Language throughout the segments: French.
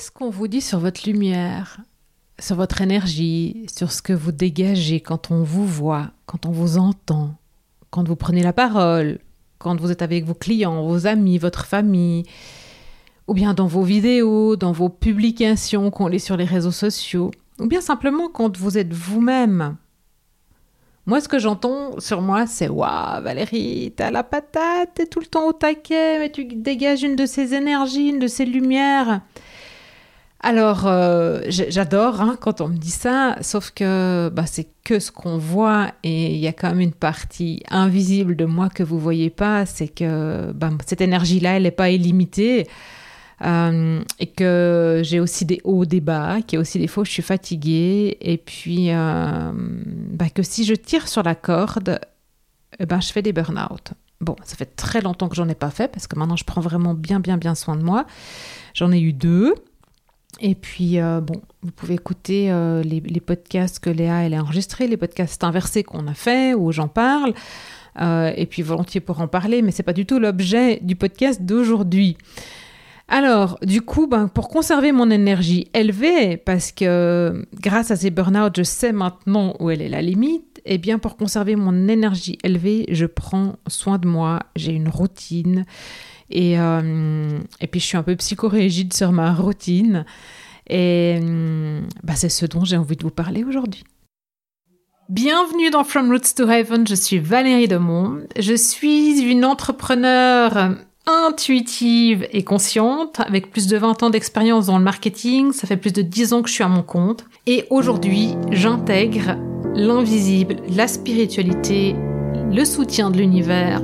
Qu'est-ce qu'on vous dit sur votre lumière, sur votre énergie, sur ce que vous dégagez quand on vous voit, quand on vous entend, quand vous prenez la parole, quand vous êtes avec vos clients, vos amis, votre famille, ou bien dans vos vidéos, dans vos publications qu'on lit sur les réseaux sociaux, ou bien simplement quand vous êtes vous-même? Moi, ce que j'entends sur moi, c'est Waouh, Valérie, t'as la patate, t'es tout le temps au taquet, mais tu dégages une de ces énergies, une de ces lumières. Alors, euh, j'adore hein, quand on me dit ça, sauf que bah, c'est que ce qu'on voit et il y a quand même une partie invisible de moi que vous voyez pas, c'est que bah, cette énergie-là, elle n'est pas illimitée. Euh, et que j'ai aussi des hauts, des bas, qu'il y a aussi des fois où je suis fatiguée, et puis euh, bah, que si je tire sur la corde, eh ben, je fais des burn-out. Bon, ça fait très longtemps que j'en ai pas fait, parce que maintenant je prends vraiment bien, bien, bien soin de moi. J'en ai eu deux. Et puis, euh, bon, vous pouvez écouter euh, les, podcasts que Léa a enregistrés, les podcasts inversés qu'on a fait, où j'en parle. Euh, et puis, volontiers pour en parler, mais c'est pas du tout l'objet du podcast d'aujourd'hui. Alors, du coup, ben, pour conserver mon énergie élevée, parce que grâce à ces burn-out, je sais maintenant où elle est la limite, et eh bien pour conserver mon énergie élevée, je prends soin de moi, j'ai une routine, et, euh, et puis, je suis un peu psychorégide sur ma routine. Et euh, bah, c'est ce dont j'ai envie de vous parler aujourd'hui. Bienvenue dans From Roots to Heaven, je suis Valérie Demont. Je suis une entrepreneur intuitive et consciente, avec plus de 20 ans d'expérience dans le marketing. Ça fait plus de 10 ans que je suis à mon compte. Et aujourd'hui, j'intègre l'invisible, la spiritualité, le soutien de l'univers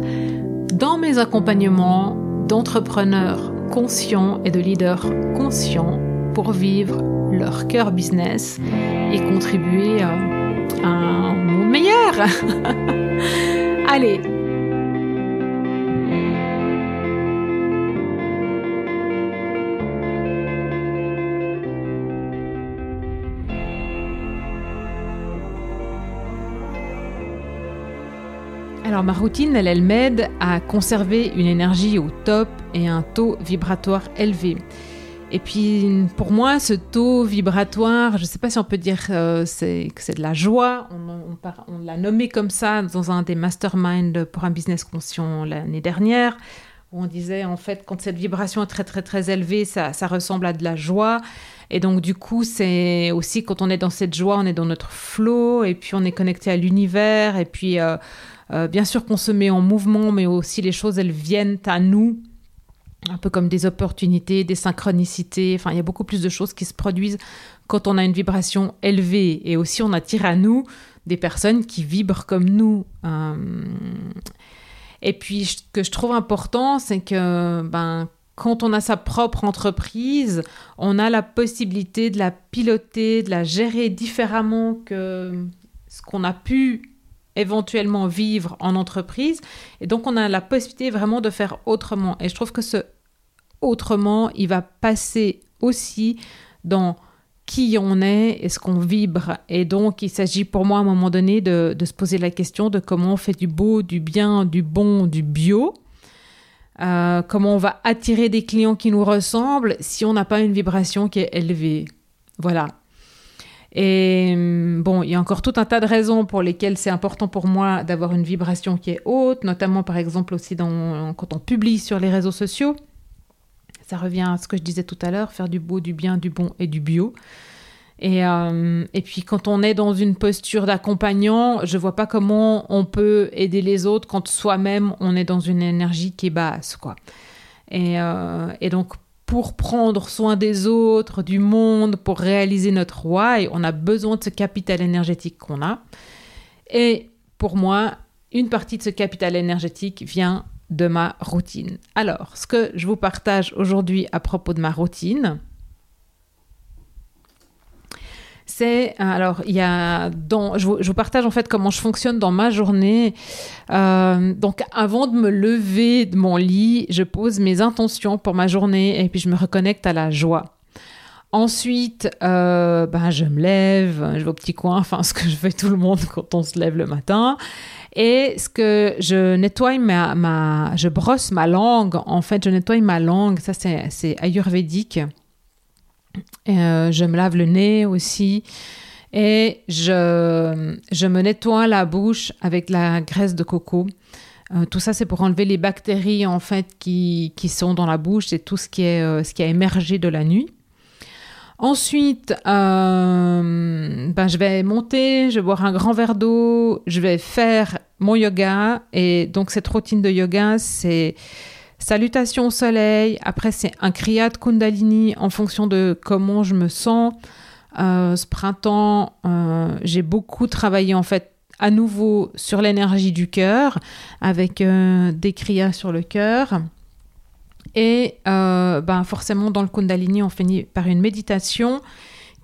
dans mes accompagnements d'entrepreneurs conscients et de leaders conscients pour vivre leur cœur business et contribuer à un monde meilleur. Allez, Alors ma routine, elle, elle m'aide à conserver une énergie au top et un taux vibratoire élevé. Et puis pour moi, ce taux vibratoire, je ne sais pas si on peut dire euh, que c'est de la joie, on, l'a nommé comme ça dans un des masterminds pour un business conscient l'année dernière, où on disait en fait quand cette vibration est très très très élevée, ça, ressemble à de la joie. Et donc du coup, c'est aussi quand on est dans cette joie, on est dans notre flow, et puis on est connecté à l'univers, et puis... Euh, euh, bien sûr qu'on se met en mouvement, mais aussi les choses, elles viennent à nous, un peu comme des opportunités, des synchronicités. Enfin, il y a beaucoup plus de choses qui se produisent quand on a une vibration élevée. Et aussi, on attire à nous des personnes qui vibrent comme nous. Euh, et puis, ce que je trouve important, c'est que ben, quand on a sa propre entreprise, on a la possibilité de la piloter, de la gérer différemment que ce qu'on a pu éventuellement vivre en entreprise. Et donc, on a la possibilité vraiment de faire autrement. Et je trouve que ce autrement, il va passer aussi dans qui on est et ce qu'on vibre. Et donc, il s'agit pour moi à un moment donné de, se poser la question de comment on fait du beau, du bien, du bon, du bio. Euh, comment on va attirer des clients qui nous ressemblent si on n'a pas une vibration qui est élevée. Voilà. Et hum, bon, il y a encore tout un tas de raisons pour lesquelles c'est important pour moi d'avoir une vibration qui est haute, notamment par exemple aussi quand on publie sur les réseaux sociaux. Ça revient à ce que je disais tout à l'heure, faire du beau, du bien, du bon et du bio. Et, hum, et puis quand on est dans une posture d'accompagnant, je vois pas comment on peut aider les autres quand soi-même on est dans une énergie qui est basse, quoi. Et, euh, et donc pour prendre soin des autres, du monde, pour réaliser notre why, on a besoin de ce capital énergétique qu'on a. Et pour moi, une partie de ce capital énergétique vient de ma routine. Alors, ce que je vous partage aujourd'hui à propos de ma routine, c'est euh, alors il y a dans je vous, partage en fait comment je fonctionne dans ma journée. Euh, donc avant de me lever de mon lit, je pose mes intentions pour ma journée et puis je me reconnecte à la joie. Ensuite, euh, ben, je me lève, je vais au petit coin, enfin ce que je fais tout le monde quand on se lève le matin. Et ce que je nettoie ma, ma, je brosse ma langue. En fait, je nettoie ma langue. Ça, c'est ayurvédique. Je me lave le nez aussi. Et je, je me nettoie la bouche avec la graisse de coco. tout ça, c'est pour enlever les bactéries en fait qui, qui sont dans la bouche et tout ce qui, est, ce qui a émergé de la nuit. Ensuite, euh, ben, je vais monter, je vais boire un grand verre d'eau, je vais faire mon yoga. Et donc, cette routine de yoga, c'est salutation au soleil. Après, c'est un kriyat kundalini en fonction de comment je me sens. Euh, ce printemps, euh, j'ai beaucoup travaillé en fait à nouveau sur l'énergie du cœur avec des kriyas sur le cœur. Et euh, ben forcément, dans le Kundalini, on finit par une méditation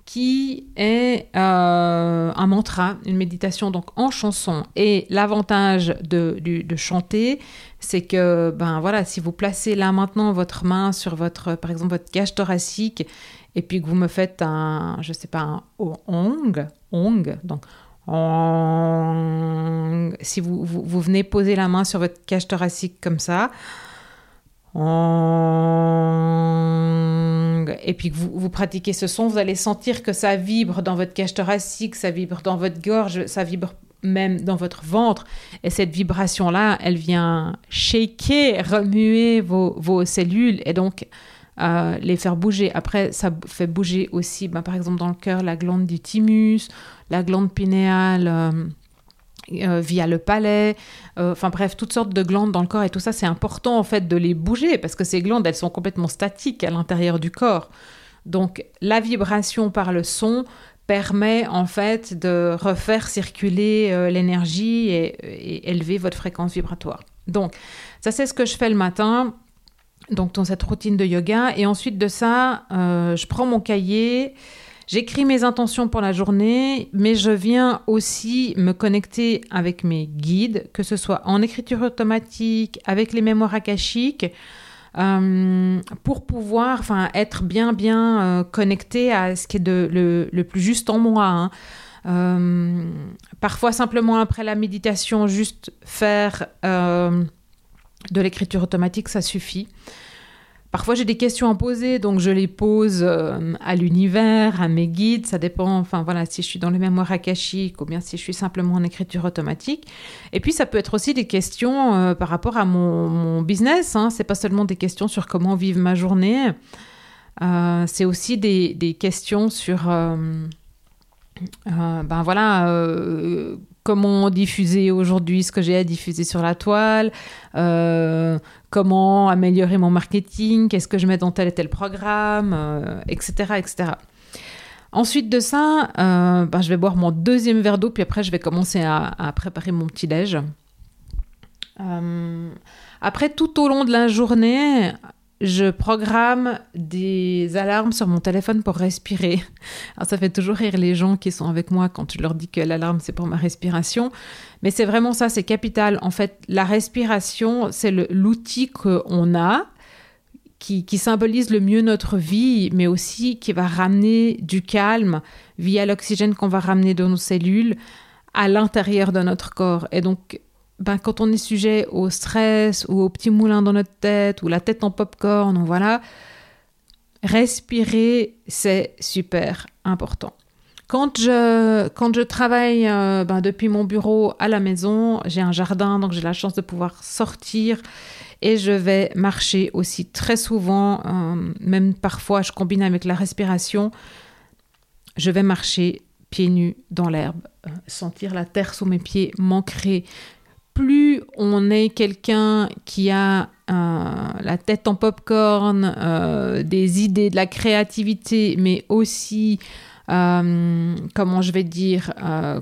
qui est euh, un mantra, une méditation donc en chanson. Et l'avantage de, chanter, c'est que ben voilà, si vous placez là maintenant votre main sur votre, par exemple, votre cage thoracique, et puis que vous me faites un, je sais pas, un ong, ong, donc ong, si vous, vous, vous venez poser la main sur votre cage thoracique comme ça, et puis que vous, vous, pratiquez ce son, vous allez sentir que ça vibre dans votre cage thoracique, ça vibre dans votre gorge, ça vibre même dans votre ventre. Et cette vibration-là, elle vient shaker, remuer vos, cellules et donc euh, les faire bouger. Après, ça fait bouger aussi, bah, par exemple, dans le cœur, la glande du thymus, la glande pinéale. Euh, euh, via le palais, euh, enfin bref, toutes sortes de glandes dans le corps et tout ça, c'est important en fait de les bouger parce que ces glandes, elles sont complètement statiques à l'intérieur du corps. Donc la vibration par le son permet en fait de refaire circuler euh, l'énergie et, élever votre fréquence vibratoire. Donc ça c'est ce que je fais le matin, donc dans cette routine de yoga et ensuite de ça, je prends mon cahier. J'écris mes intentions pour la journée, mais je viens aussi me connecter avec mes guides, que ce soit en écriture automatique, avec les mémoires akashiques, euh, pour pouvoir être bien, bien euh, connecté à ce qui est de, le, plus juste en moi. Hein. Euh, parfois, simplement après la méditation, juste faire de l'écriture automatique, ça suffit. Parfois, j'ai des questions à poser, donc je les pose euh, à l'univers, à mes guides. Ça dépend, enfin voilà, si je suis dans les mémoires akashiques ou bien si je suis simplement en écriture automatique. Et puis, ça peut être aussi des questions euh, par rapport à mon, business. Hein. C'est pas seulement des questions sur comment vivre ma journée. Euh, c'est aussi des, des, questions sur, ben voilà comment diffuser aujourd'hui ce que j'ai à diffuser sur la toile, euh, comment améliorer mon marketing, qu'est-ce que je mets dans tel et tel programme, etc., euh, etc. Ensuite de ça, euh, ben, je vais boire mon deuxième verre d'eau, puis après je vais commencer à, à préparer mon petit-déj. après, tout au long de la journée, je programme des alarmes sur mon téléphone pour respirer. Alors ça fait toujours rire les gens qui sont avec moi quand je leur dis que l'alarme c'est pour ma respiration. Mais c'est vraiment ça, c'est capital. En fait, la respiration, c'est l'outil qu'on a qui, qui, symbolise le mieux notre vie, mais aussi qui va ramener du calme via l'oxygène qu'on va ramener dans nos cellules à l'intérieur de notre corps. Et donc, ben, quand on est sujet au stress ou au petit moulin dans notre tête ou la tête en popcorn, voilà, respirer, c'est super important. Quand je, quand je travaille euh, ben, depuis mon bureau à la maison, j'ai un jardin, donc j'ai la chance de pouvoir sortir et je vais marcher aussi très souvent, euh, même parfois je combine avec la respiration, je vais marcher pieds nus dans l'herbe, euh, sentir la terre sous mes pieds, m'ancrer, plus on est quelqu'un qui a euh, la tête en popcorn, euh, des idées, de la créativité, mais aussi, euh, comment je vais dire,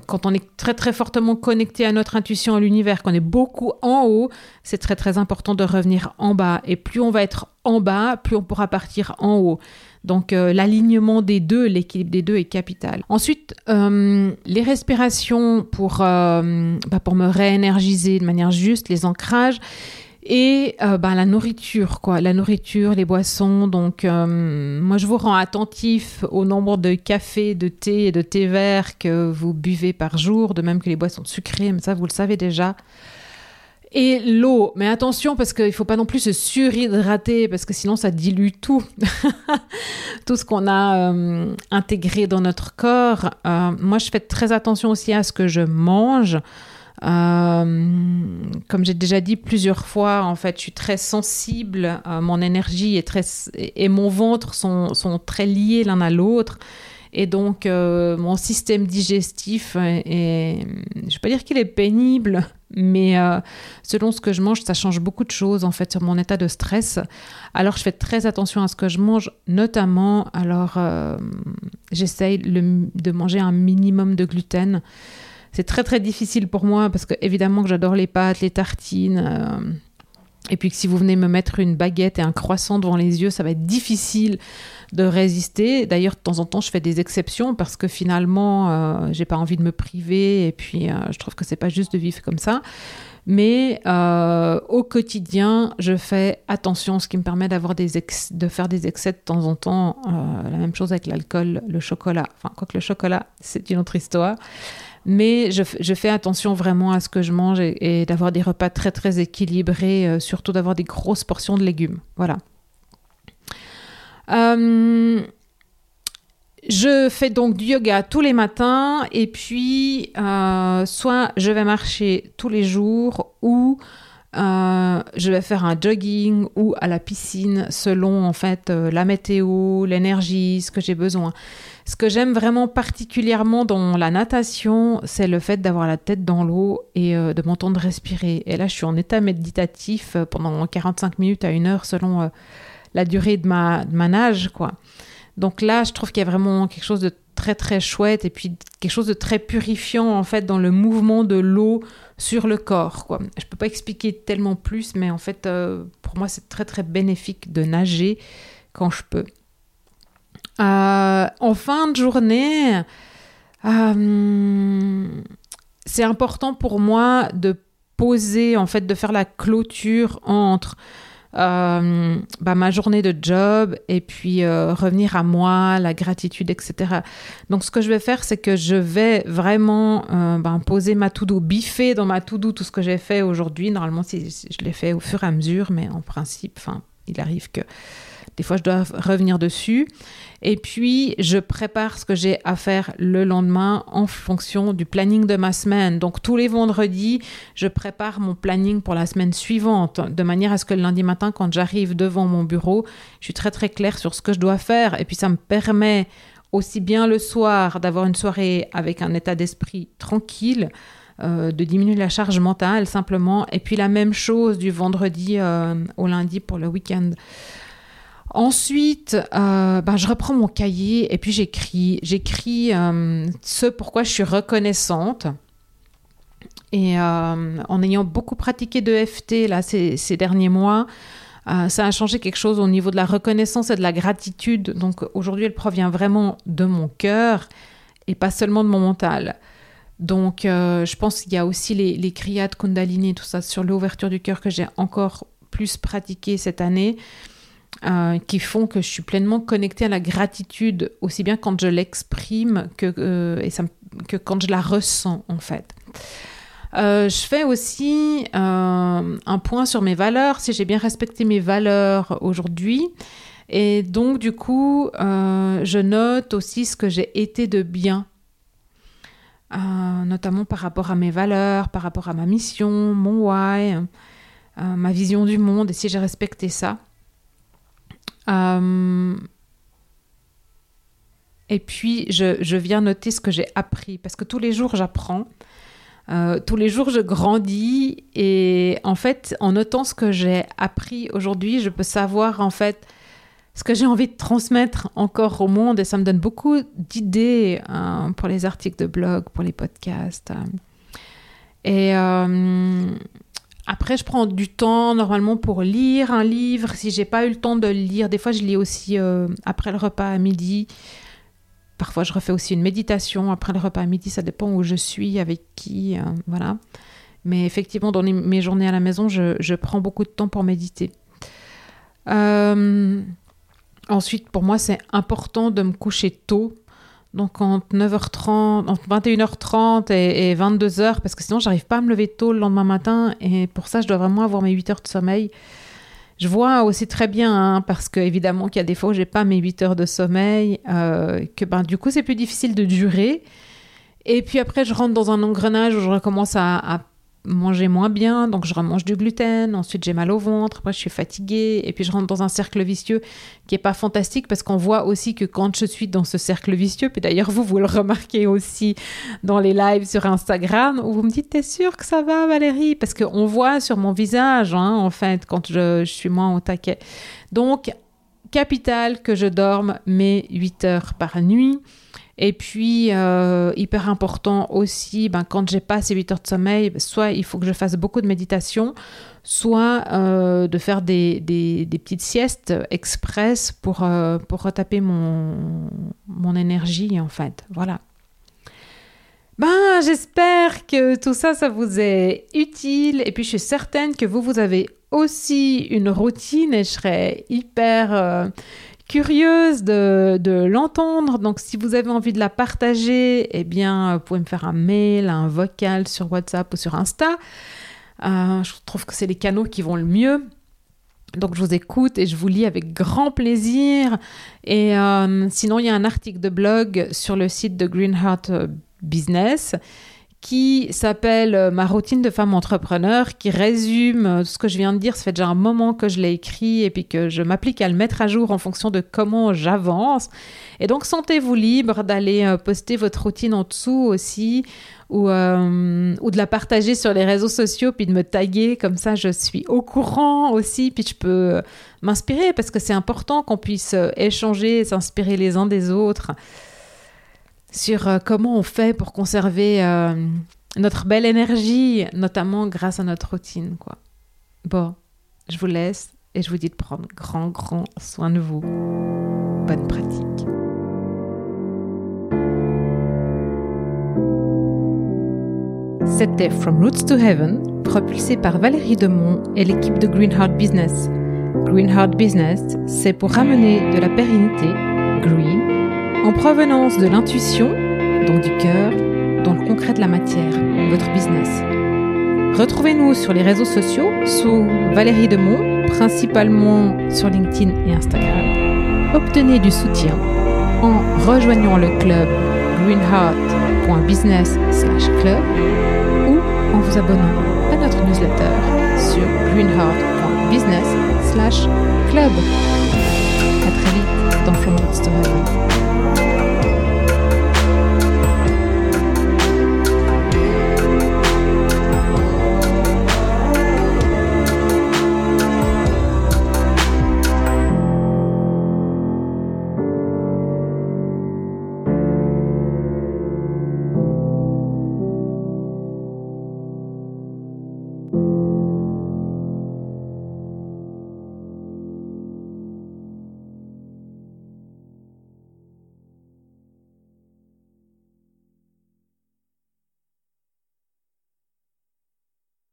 quand on est très très fortement connecté à notre intuition, à l'univers, qu'on est beaucoup en haut, c'est très très important de revenir en bas. Et plus on va être en bas, plus on pourra partir en haut. Donc euh, l'alignement des deux, l'équilibre des deux est capital. Ensuite, euh, les respirations pour, euh, bah, pour me réénergiser de manière juste, les ancrages. Et bah, la nourriture, quoi. La nourriture, les boissons. Donc, moi, je vous rends attentif au nombre de cafés, de thé et de thé vert que vous buvez par jour, de même que les boissons sucrées, mais ça, vous le savez déjà. Et l'eau, mais attention parce qu'il ne faut pas non plus se surhydrater parce que sinon ça dilue tout, tout ce qu'on a euh, intégré dans notre corps. Euh, moi, je fais très attention aussi à ce que je mange. Euh, comme j'ai déjà dit plusieurs fois, en fait, je suis très sensible. mon énergie est et mon ventre sont, sont très liés l'un à l'autre. Et donc, mon système digestif est, je ne vais pas dire qu'il est pénible, mais euh, selon ce que je mange, ça change beaucoup de choses en fait sur mon état de stress. Alors je fais très attention à ce que je mange, notamment alors euh, j'essaye de manger un minimum de gluten. C'est très très difficile pour moi parce que évidemment que j'adore les pâtes, les tartines. Euh, et puis que si vous venez me mettre une baguette et un croissant devant les yeux, ça va être difficile de résister. D'ailleurs, de temps en temps, je fais des exceptions parce que finalement, euh, j'ai pas envie de me priver et puis euh, je trouve que c'est pas juste de vivre comme ça. Mais euh, au quotidien, je fais attention, ce qui me permet d'avoir des de faire des excès de temps en temps. la même chose avec l'alcool, le chocolat. Enfin, quoique le chocolat, c'est une autre histoire. Mais je, fais attention vraiment à ce que je mange et, d'avoir des repas très très équilibrés, surtout d'avoir des grosses portions de légumes. Voilà. Euh, je fais donc du yoga tous les matins et puis euh, soit je vais marcher tous les jours ou euh, je vais faire un jogging ou à la piscine selon en fait la météo, l'énergie, ce que j'ai besoin. Ce que j'aime vraiment particulièrement dans la natation, c'est le fait d'avoir la tête dans l'eau et de m'entendre respirer. Et là, je suis en état méditatif pendant 45 minutes à une heure selon la durée de ma, de nage, quoi. Donc là, je trouve qu'il y a vraiment quelque chose de très très chouette et puis quelque chose de très purifiant en fait dans le mouvement de l'eau sur le corps. Quoi. Je peux pas expliquer tellement plus, mais en fait euh, pour moi c'est très très bénéfique de nager quand je peux. Euh, en fin de journée, euh, c'est important pour moi de poser en fait de faire la clôture entre euh, bah, ma journée de job et puis euh, revenir à moi, la gratitude, etc. Donc ce que je vais faire, c'est que je vais vraiment euh, bah, poser ma to-do, biffer dans ma to-do tout ce que j'ai fait aujourd'hui. Normalement, si, je l'ai fait au fur et à mesure, mais en principe, il arrive que des fois, je dois revenir dessus. Et puis, je prépare ce que j'ai à faire le lendemain en fonction du planning de ma semaine. Donc, tous les vendredis, je prépare mon planning pour la semaine suivante, de manière à ce que le lundi matin, quand j'arrive devant mon bureau, je suis très très claire sur ce que je dois faire. Et puis, ça me permet aussi bien le soir d'avoir une soirée avec un état d'esprit tranquille. Euh, de diminuer la charge mentale simplement et puis la même chose du vendredi euh, au lundi pour le week-end Ensuite, euh, ben, je reprends mon cahier et puis j'écris. J'écris euh, ce pourquoi je suis reconnaissante. Et euh, en ayant beaucoup pratiqué de FT là, ces, derniers mois, ça a changé quelque chose au niveau de la reconnaissance et de la gratitude. Donc aujourd'hui, elle provient vraiment de mon cœur et pas seulement de mon mental. Donc je pense qu'il y a aussi les, les Kundalini, tout ça sur l'ouverture du cœur que j'ai encore plus pratiqué cette année. Euh, qui font que je suis pleinement connectée à la gratitude, aussi bien quand je l'exprime que, euh, que quand je la ressens en fait. Euh, je fais aussi un point sur mes valeurs, si j'ai bien respecté mes valeurs aujourd'hui. Et donc, du coup, je note aussi ce que j'ai été de bien, notamment par rapport à mes valeurs, par rapport à ma mission, mon why, ma vision du monde, et si j'ai respecté ça. Euh, et puis, je, viens noter ce que j'ai appris, parce que tous les jours, j'apprends. Euh, tous les jours, je grandis. Et en fait, en notant ce que j'ai appris aujourd'hui, je peux savoir, en fait, ce que j'ai envie de transmettre encore au monde. Et ça me donne beaucoup d'idées hein, pour les articles de blog, pour les podcasts. Et, euh, après, je prends du temps normalement pour lire un livre. Si j'ai pas eu le temps de le lire, des fois je lis aussi euh, après le repas à midi. Parfois, je refais aussi une méditation après le repas à midi. Ça dépend où je suis, avec qui, euh, voilà. Mais effectivement, dans mes journées à la maison, je, prends beaucoup de temps pour méditer. Euh, ensuite, pour moi, c'est important de me coucher tôt. Donc entre 9h30, entre 21h30 et, 22h, parce que sinon j'arrive pas à me lever tôt le lendemain matin et pour ça je dois vraiment avoir mes 8 heures de sommeil. Je vois aussi très bien, hein, parce que évidemment qu'il y a des fois où j'ai pas mes 8 heures de sommeil, euh, que ben, du coup c'est plus difficile de durer. Et puis après je rentre dans un engrenage où je recommence à manger moins bien, donc je remange du gluten, ensuite j'ai mal au ventre, après je suis fatiguée, et puis je rentre dans un cercle vicieux qui est pas fantastique parce qu'on voit aussi que quand je suis dans ce cercle vicieux, puis d'ailleurs vous, vous le remarquez aussi dans les lives sur Instagram, où vous me dites, t'es sûre que ça va Valérie? Parce qu'on voit sur mon visage, hein, en fait, quand je, je suis moins au taquet. Donc, capital que je dorme mes 8 heures par nuit. Et puis, euh, hyper important aussi, ben, quand j'ai pas ces 8 heures de sommeil, soit il faut que je fasse beaucoup de méditation, soit euh, de faire des, des, petites siestes express pour, euh, pour retaper mon, mon énergie, en fait. Voilà. Ben, j'espère que tout ça, ça vous est utile. Et puis, je suis certaine que vous, vous avez aussi une routine et je serais hyper curieuse de, l'entendre. Donc, si vous avez envie de la partager, eh bien, vous pouvez me faire un mail, un vocal sur WhatsApp ou sur Insta. Euh, je trouve que c'est les canaux qui vont le mieux. Donc, je vous écoute et je vous lis avec grand plaisir. Et euh, sinon, il y a un article de blog sur le site de Greenheart Business qui s'appelle euh, Ma routine de femme entrepreneur, qui résume euh, ce que je viens de dire. Ça fait déjà un moment que je l'ai écrit et puis que je m'applique à le mettre à jour en fonction de comment j'avance. Et donc, sentez-vous libre d'aller euh, poster votre routine en dessous aussi ou, ou de la partager sur les réseaux sociaux puis de me taguer. Comme ça, je suis au courant aussi puis je peux m'inspirer parce que c'est important qu'on puisse échanger, s'inspirer les uns des autres sur euh, comment on fait pour conserver euh, notre belle énergie, notamment grâce à notre routine. Quoi. Bon, je vous laisse et je vous dis de prendre grand, grand soin de vous. Bonne pratique. C'était From Roots to Heaven, propulsé par Valérie Demont et l'équipe de Greenheart Business. Greenheart Business, c'est pour ramener de la pérennité, green, en provenance de l'intuition, donc du cœur, dans le concret de la matière, votre business. Retrouvez-nous sur les réseaux sociaux sous Valérie Demont, principalement sur LinkedIn et Instagram. Obtenez du soutien en rejoignant le club greenheart.business/club ou en vous abonnant à notre newsletter sur greenheart.business/club. À très vite dans From Story.